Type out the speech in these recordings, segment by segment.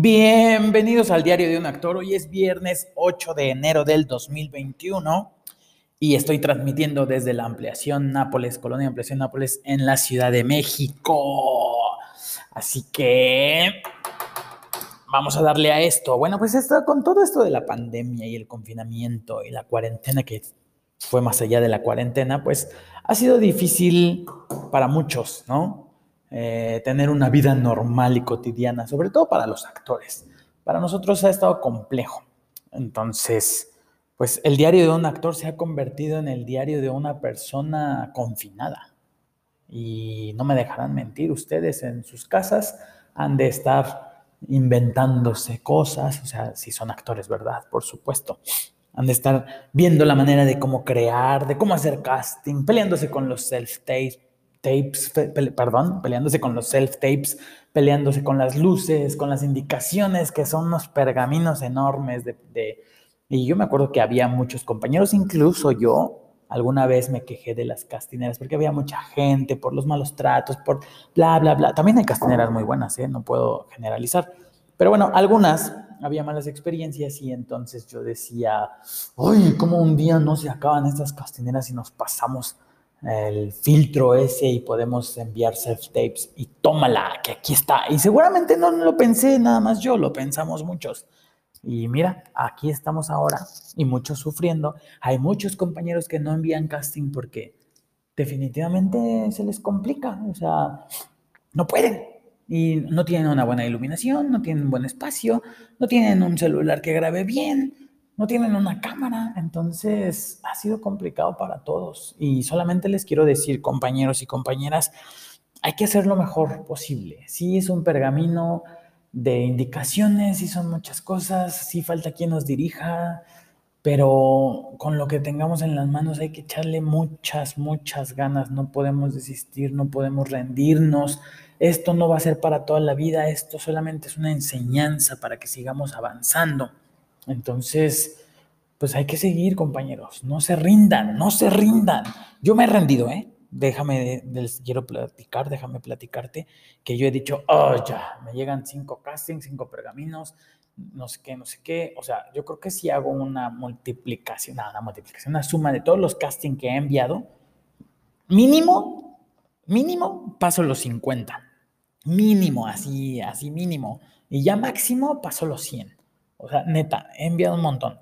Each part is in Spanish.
Bienvenidos al diario de un actor. Hoy es viernes 8 de enero del 2021 y estoy transmitiendo desde la ampliación Nápoles, Colonia Ampliación Nápoles, en la Ciudad de México. Así que vamos a darle a esto. Bueno, pues esto, con todo esto de la pandemia y el confinamiento y la cuarentena que fue más allá de la cuarentena, pues ha sido difícil para muchos, ¿no? Eh, tener una vida normal y cotidiana, sobre todo para los actores. Para nosotros ha estado complejo. Entonces, pues el diario de un actor se ha convertido en el diario de una persona confinada. Y no me dejarán mentir, ustedes en sus casas han de estar inventándose cosas, o sea, si son actores, ¿verdad? Por supuesto. Han de estar viendo la manera de cómo crear, de cómo hacer casting, peleándose con los self-tapes, tapes, perdón, peleándose con los self-tapes, peleándose con las luces, con las indicaciones, que son unos pergaminos enormes de, Y yo me acuerdo que había muchos compañeros, incluso yo, alguna vez me quejé de las castineras porque había mucha gente, por los malos tratos, por bla, bla, bla. También hay castineras muy buenas, ¿eh? no puedo generalizar. Pero bueno, algunas había malas experiencias y entonces yo decía, uy, ¿cómo un día no se acaban estas castineras y nos pasamos el filtro ese y podemos enviar self-tapes y tómala, que aquí está. Y seguramente no lo pensé nada más yo, lo pensamos muchos. Y mira, aquí estamos ahora y muchos sufriendo. Hay muchos compañeros que no envían casting porque definitivamente se les complica, o sea, no pueden. Y no tienen una buena iluminación, no tienen un buen espacio, no tienen un celular que grabe bien, no tienen una cámara, entonces ha sido complicado para todos. Y solamente les quiero decir, compañeros y compañeras, hay que hacer lo mejor posible. Sí, es un pergamino de indicaciones, sí son muchas cosas, sí falta quien nos dirija, pero con lo que tengamos en las manos hay que echarle muchas, muchas ganas. No podemos desistir, no podemos rendirnos. Esto no va a ser para toda la vida, esto solamente es una enseñanza para que sigamos avanzando. Entonces, pues hay que seguir, compañeros. No se rindan, no se rindan. Yo me he rendido, ¿eh? Déjame, quiero platicar, déjame platicarte que yo he dicho, oh, ya, me llegan cinco castings, cinco pergaminos, no sé qué, no sé qué. O sea, yo creo que si hago una multiplicación, una multiplicación, una suma de todos los castings que he enviado, mínimo, mínimo, paso los 50. Mínimo, así, así mínimo. Y ya máximo paso los 100. O sea, neta, he enviado un montón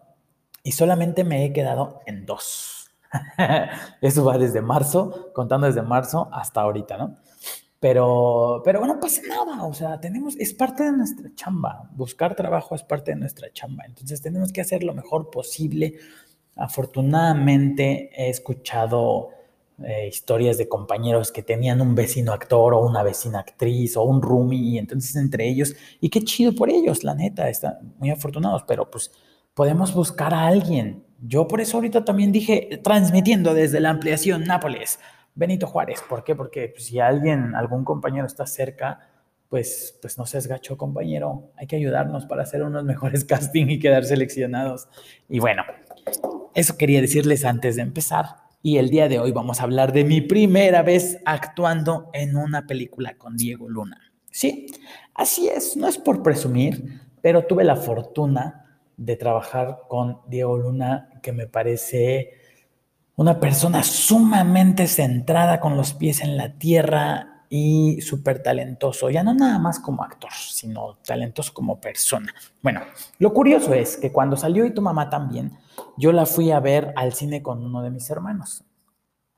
y solamente me he quedado en dos. Eso va desde marzo, contando desde marzo hasta ahorita, ¿no? Pero, pero bueno, pasa nada, o sea, tenemos, es parte de nuestra chamba, buscar trabajo es parte de nuestra chamba, entonces tenemos que hacer lo mejor posible. Afortunadamente he escuchado eh, historias de compañeros que tenían un vecino actor o una vecina actriz o un roomie, y entonces entre ellos, y qué chido por ellos, la neta, están muy afortunados, pero pues podemos buscar a alguien. Yo por eso ahorita también dije, transmitiendo desde la ampliación Nápoles, Benito Juárez, ¿por qué? Porque pues, si alguien, algún compañero está cerca, pues, pues no seas gacho, compañero, hay que ayudarnos para hacer unos mejores casting y quedar seleccionados. Y bueno, eso quería decirles antes de empezar. Y el día de hoy vamos a hablar de mi primera vez actuando en una película con Diego Luna. Sí, así es, no es por presumir, pero tuve la fortuna de trabajar con Diego Luna, que me parece una persona sumamente centrada con los pies en la tierra y súper talentoso, ya no nada más como actor, sino talentoso como persona. Bueno, lo curioso es que cuando salió y tu mamá también, yo la fui a ver al cine con uno de mis hermanos.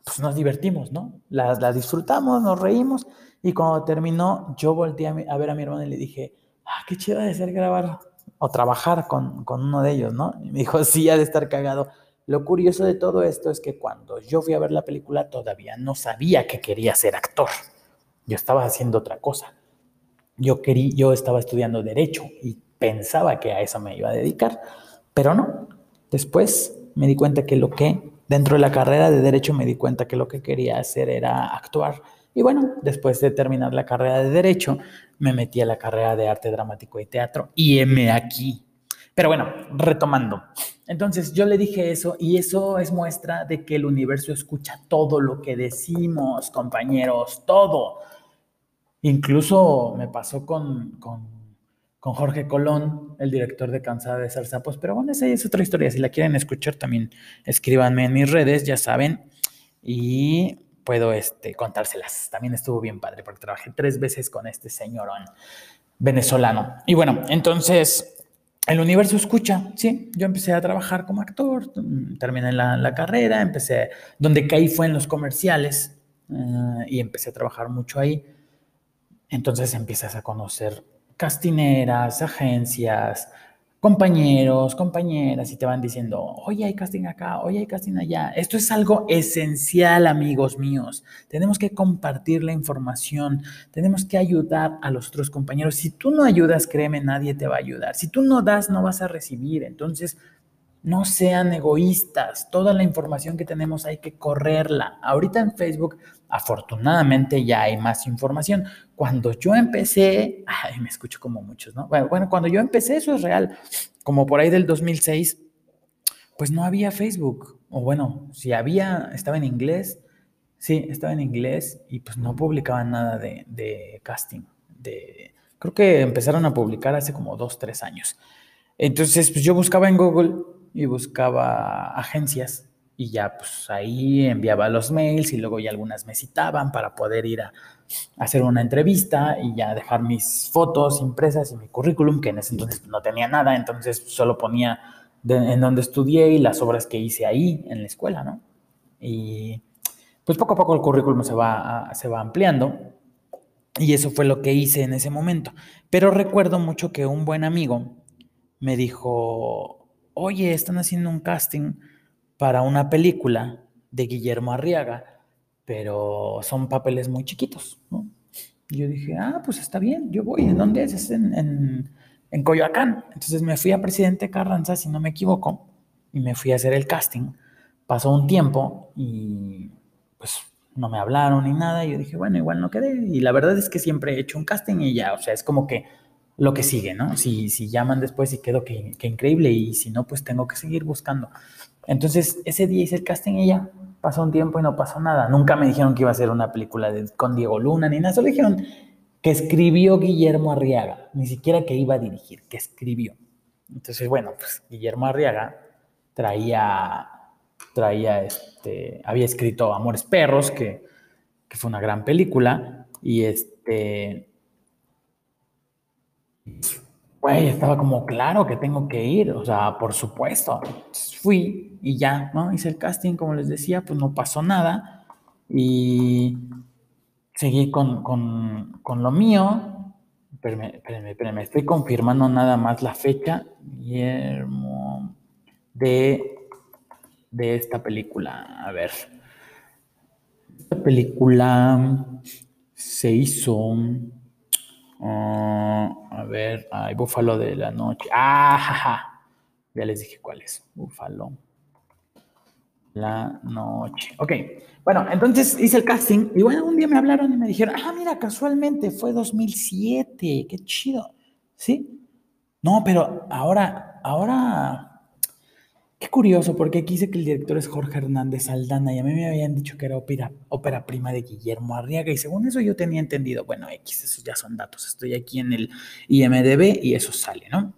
Pues nos divertimos, ¿no? La, disfrutamos, nos reímos y cuando terminó, yo volteé a, ver a mi hermano y le dije, ah, qué chido de ser grabar o trabajar con, con uno de ellos, ¿no? Y me dijo, sí, ha de estar cagado. Lo curioso de todo esto es que cuando yo fui a ver la película todavía no sabía que quería ser actor. Yo estaba haciendo otra cosa. Yo, quería, yo estaba estudiando derecho y pensaba que a eso me iba a dedicar, pero no. Después me di cuenta que lo que, dentro de la carrera de derecho, me di cuenta que lo que quería hacer era actuar. Y bueno, después de terminar la carrera de derecho, me metí a la carrera de arte dramático y teatro y me aquí. Pero bueno, retomando. Entonces yo le dije eso y eso es muestra de que el universo escucha todo lo que decimos, compañeros, todo. Incluso me pasó con, con con Jorge Colón, el director de Cansada de Salsapos. Pero bueno, esa es otra historia. Si la quieren escuchar, también escríbanme en mis redes, ya saben. Y puedo este, contárselas. También estuvo bien padre porque trabajé tres veces con este señorón venezolano. Y bueno, entonces el universo escucha, sí, yo empecé a trabajar como actor, terminé la, carrera, empecé, donde caí fue en los comerciales eh, y empecé a trabajar mucho ahí. Entonces empiezas a conocer castineras, agencias, compañeros, compañeras, y te van diciendo, oye, hay casting acá, oye, hay casting allá. Esto es algo esencial, amigos míos. Tenemos que compartir la información, tenemos que ayudar a los otros compañeros. Si tú no ayudas, créeme, nadie te va a ayudar. Si tú no das, no vas a recibir. Entonces, no sean egoístas. Toda la información que tenemos hay que correrla. Ahorita en Facebook, afortunadamente, ya hay más información. Cuando yo empecé, me escucho como muchos, ¿no? Bueno, bueno, cuando yo empecé, eso es real. Como por ahí del 2006, pues no había Facebook. O bueno, si había, estaba en inglés. Sí, estaba en inglés y pues no publicaban nada de, de casting. De, creo que empezaron a publicar hace como dos, tres años. Entonces, pues yo buscaba en Google y buscaba agencias y ya pues ahí enviaba los mails y luego ya algunas me citaban para poder ir a, hacer una entrevista y ya dejar mis fotos impresas y mi currículum, que en ese entonces no tenía nada, entonces solo ponía en donde estudié y las obras que hice ahí en la escuela, ¿no? Y pues poco a poco el currículum se va, se va ampliando y eso fue lo que hice en ese momento. Pero recuerdo mucho que un buen amigo me dijo, oye, están haciendo un casting para una película de Guillermo Arriaga, pero son papeles muy chiquitos, yo dije, ah, pues está bien, yo voy. ¿En dónde es? Es en, en, Coyoacán. Entonces me fui a Presidente Carranza, si no me equivoco, y me fui a hacer el casting. Pasó un tiempo y pues no me hablaron ni nada. Y yo dije, bueno, igual no quedé. Y la verdad es que siempre he hecho un casting y ya, o sea, es como que lo que sigue, ¿no? Si, si llaman después y quedo que, increíble y si no, pues tengo que seguir buscando. Entonces, ese día hice el casting y ya pasó un tiempo y no pasó nada. Nunca me dijeron que iba a ser una película con Diego Luna ni nada, solo dijeron que escribió Guillermo Arriaga, ni siquiera que iba a dirigir, que escribió. Entonces, bueno, pues Guillermo Arriaga traía, traía, este, había escrito Amores Perros, que, que fue una gran película, y este, güey, estaba como claro que tengo que ir, o sea, por supuesto. fui y ya, ¿no? Hice el casting, como les decía, pues no pasó nada y seguí con, lo mío. Espérenme, espérenme, estoy confirmando nada más la fecha, Guillermo, de, de esta película. A ver, esta película se hizo Ah, a ver, hay Búfalo de la Noche. Ah, ya les dije cuál es. Búfalo. La noche. Ok, bueno, entonces hice el casting y bueno, un día me hablaron y me dijeron, ah, mira, casualmente fue 2007, qué chido. ¿Sí? No, pero ahora, ahora Qué curioso, porque aquí dice que el director es Jorge Hernández Aldana y a mí me habían dicho que era ópera, ópera prima de Guillermo Arriaga y según eso yo tenía entendido, bueno, X, esos ya son datos, estoy aquí en el IMDB y eso sale, ¿no?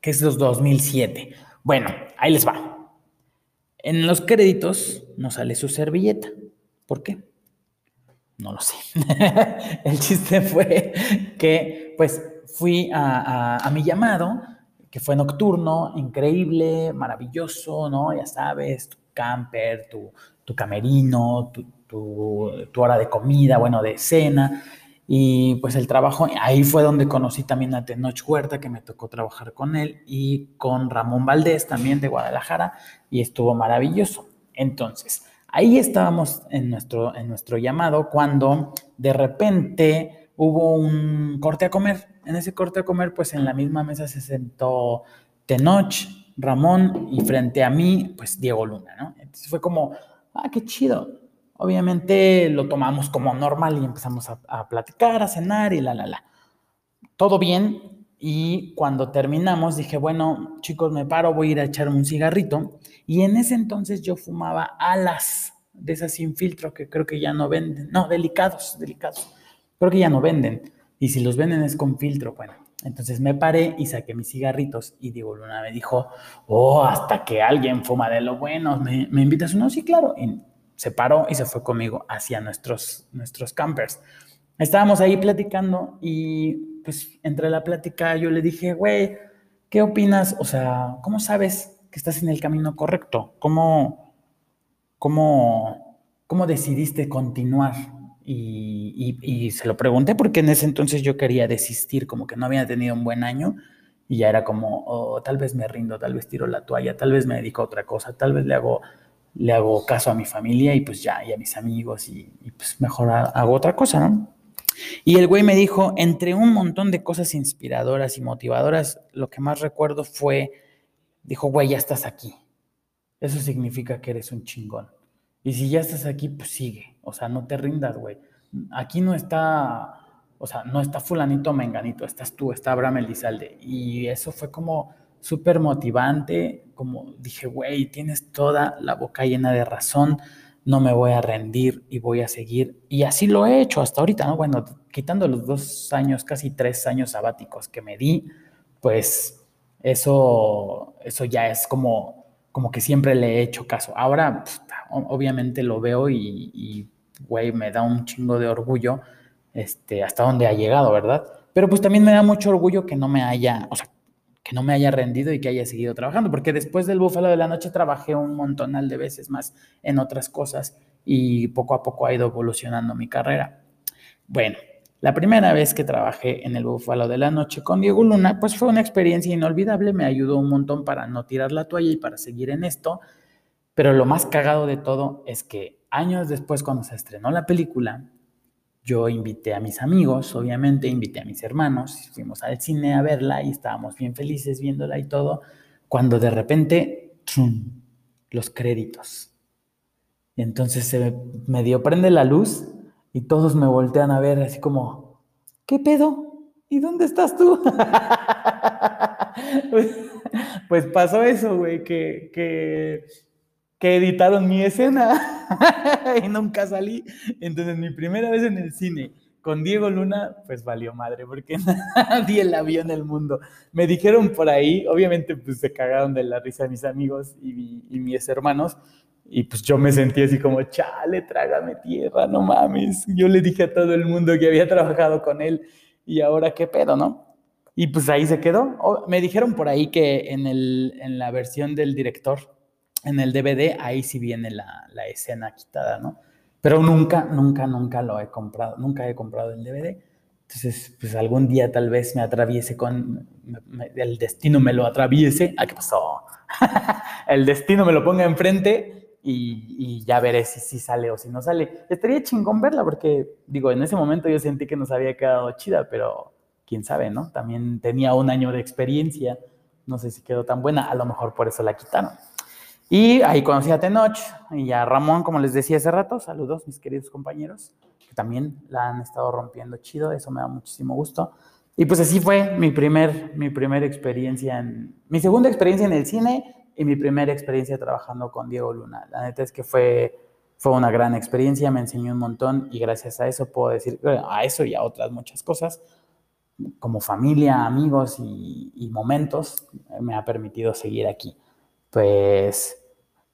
Que es los 2007. Bueno, ahí les va. En los créditos no sale su servilleta. ¿Por qué? No lo sé. el chiste fue que pues fui a, a mi llamado que fue nocturno, increíble, maravilloso, ¿no? Ya sabes, tu camper, tu, tu camerino, tu, tu, hora de comida, bueno, de cena. Y pues el trabajo, ahí fue donde conocí también a Tenoch Huerta, que me tocó trabajar con él, y con Ramón Valdés, también de Guadalajara, y estuvo maravilloso. Entonces, ahí estábamos en nuestro, en nuestro llamado cuando de repente hubo un corte a comer en ese corte a comer, pues en la misma mesa se sentó Tenoch, Ramón y frente a mí, pues Diego Luna, ¿no? Entonces fue como, ah, qué chido. Obviamente lo tomamos como normal y empezamos a, platicar, a cenar y la, la, la. Todo bien. Y cuando terminamos dije, bueno, chicos, me paro, voy a ir a echar un cigarrito. Y en ese entonces yo fumaba alas de esas sin filtro que creo que ya no venden. No, delicados, delicados. Creo que ya no venden. Y si los venden es con filtro, bueno. Entonces me paré y saqué mis cigarritos y Diego Luna me dijo, oh, hasta que alguien fuma de lo bueno, ¿me, me invitas uno? Sí, claro. Y se paró y se fue conmigo hacia nuestros, nuestros campers. Estábamos ahí platicando y pues entre la plática yo le dije, güey, ¿qué opinas? O sea, ¿cómo sabes que estás en el camino correcto? ¿Cómo, cómo, cómo decidiste continuar? Y, se lo pregunté porque en ese entonces yo quería desistir, como que no había tenido un buen año y ya era como, oh, tal vez me rindo, tal vez tiro la toalla, tal vez me dedico a otra cosa, tal vez le hago, le hago caso a mi familia y pues ya, y a mis amigos y, y pues mejor hago otra cosa, ¿no? Y el güey me dijo, entre un montón de cosas inspiradoras y motivadoras, lo que más recuerdo fue, dijo, güey, ya estás aquí. Eso significa que eres un chingón. Y si ya estás aquí, pues sigue. O sea, no te rindas, güey. Aquí no está, o sea, no está fulanito menganito, estás tú, está Abraham Elizalde. Y eso fue como súper motivante, como dije, güey, tienes toda la boca llena de razón, no me voy a rendir y voy a seguir. Y así lo he hecho hasta ahorita, ¿no? Bueno, quitando los dos años, casi tres años sabáticos que me di, pues eso, eso ya es como, como que siempre le he hecho caso. Ahora, obviamente lo veo y, güey, me da un chingo de orgullo este, hasta dónde ha llegado, ¿verdad? Pero pues también me da mucho orgullo que no me haya, o sea, que no me haya rendido y que haya seguido trabajando, porque después del Búfalo de la Noche trabajé un montonal de veces más en otras cosas y poco a poco ha ido evolucionando mi carrera. Bueno, la primera vez que trabajé en el Búfalo de la Noche con Diego Luna, pues fue una experiencia inolvidable, me ayudó un montón para no tirar la toalla y para seguir en esto. Pero lo más cagado de todo es que años después, cuando se estrenó la película, yo invité a mis amigos, obviamente, invité a mis hermanos, fuimos al cine a verla y estábamos bien felices viéndola y todo, cuando de repente, los créditos. Entonces se me dio prende la luz y todos me voltean a ver así como, ¿qué pedo? ¿Y dónde estás tú? pues, pues pasó eso, güey, que, que que editaron mi escena y nunca salí. Entonces, mi primera vez en el cine con Diego Luna, pues valió madre, porque nadie la vio en el mundo. Me dijeron por ahí, obviamente, pues se cagaron de la risa mis amigos y, y mis hermanos, y pues yo me sentí así como, chale, trágame tierra, no mames. Yo le dije a todo el mundo que había trabajado con él y ahora qué pedo, ¿no? Y pues ahí se quedó. me dijeron por ahí que en, el, en la versión del director en el DVD, ahí sí viene la, escena quitada, ¿no? Pero nunca, nunca, nunca lo he comprado, nunca he comprado el DVD. Entonces, pues algún día tal vez me atraviese con, el destino me lo atraviese. ¿Ah, qué pasó? el destino me lo ponga enfrente y, y ya veré si, si sale o si no sale. Estaría chingón verla porque, digo, en ese momento yo sentí que nos había quedado chida, pero quién sabe, ¿no? También tenía un año de experiencia. No sé si quedó tan buena, a lo mejor por eso la quitaron. Y ahí conocí a Tenoch y a Ramón, como les decía hace rato. Saludos, mis queridos compañeros, que también la han estado rompiendo chido. Eso me da muchísimo gusto. Y pues así fue mi primer, mi primera experiencia, en, mi segunda experiencia en el cine y mi primera experiencia trabajando con Diego Luna. La neta es que fue, fue una gran experiencia, me enseñó un montón y gracias a eso puedo decir, a eso y a otras muchas cosas, como familia, amigos y, y momentos, me ha permitido seguir aquí pues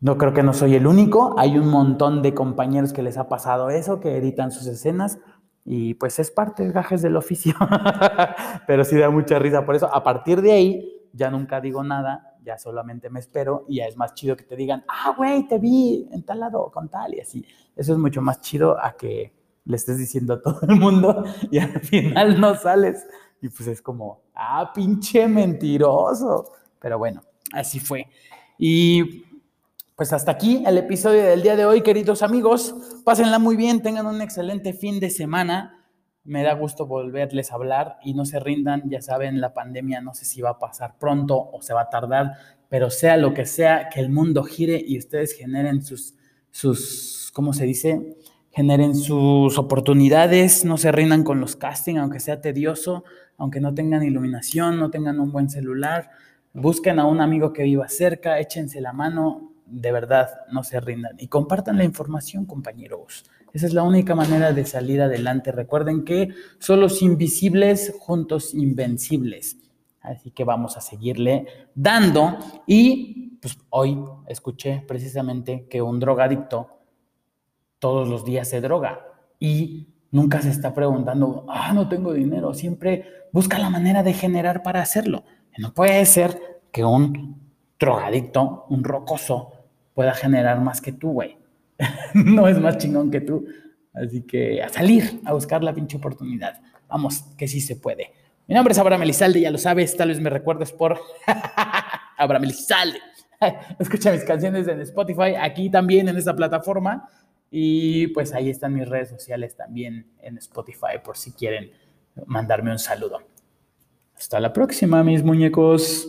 no creo que no soy el único. Hay un montón de compañeros que les ha pasado eso, que editan sus escenas y pues es parte de gajes del oficio. Pero sí da mucha risa por eso. A partir de ahí ya nunca digo nada, ya solamente me espero y ya es más chido que te digan, ah, güey, te vi en tal lado con tal y así. Eso es mucho más chido a que le estés diciendo a todo el mundo y al final no sales. Y pues es como, ah, pinche mentiroso. Pero bueno, así fue. Y pues hasta aquí el episodio del día de hoy, queridos amigos. Pásenla muy bien, tengan un excelente fin de semana. Me da gusto volverles a hablar y no se rindan, ya saben, la pandemia no sé si va a pasar pronto o se va a tardar, pero sea lo que sea, que el mundo gire y ustedes generen sus, sus ¿cómo se dice? Generen sus oportunidades, no se rindan con los castings, aunque sea tedioso, aunque no tengan iluminación, no tengan un buen celular Busquen a un amigo que viva cerca, échense la mano, de verdad, no se rindan. Y compartan la información, compañeros. Esa es la única manera de salir adelante. Recuerden que solos invisibles, juntos invencibles. Así que vamos a seguirle dando. Y pues hoy escuché precisamente que un drogadicto todos los días se droga y nunca se está preguntando, ah, no tengo dinero. Siempre busca la manera de generar para hacerlo. No puede ser que un drogadicto, un rocoso, pueda generar más que tú, güey. no es más chingón que tú. Así que a salir, a buscar la pinche oportunidad. Vamos, que sí se puede. Mi nombre es Abraham Elizalde, ya lo sabes, tal vez me recuerdes por Abraham Elizalde. Escucha mis canciones en Spotify, aquí también en esta plataforma. Y pues ahí están mis redes sociales también en Spotify por si quieren mandarme un saludo. Hasta la próxima, mis muñecos.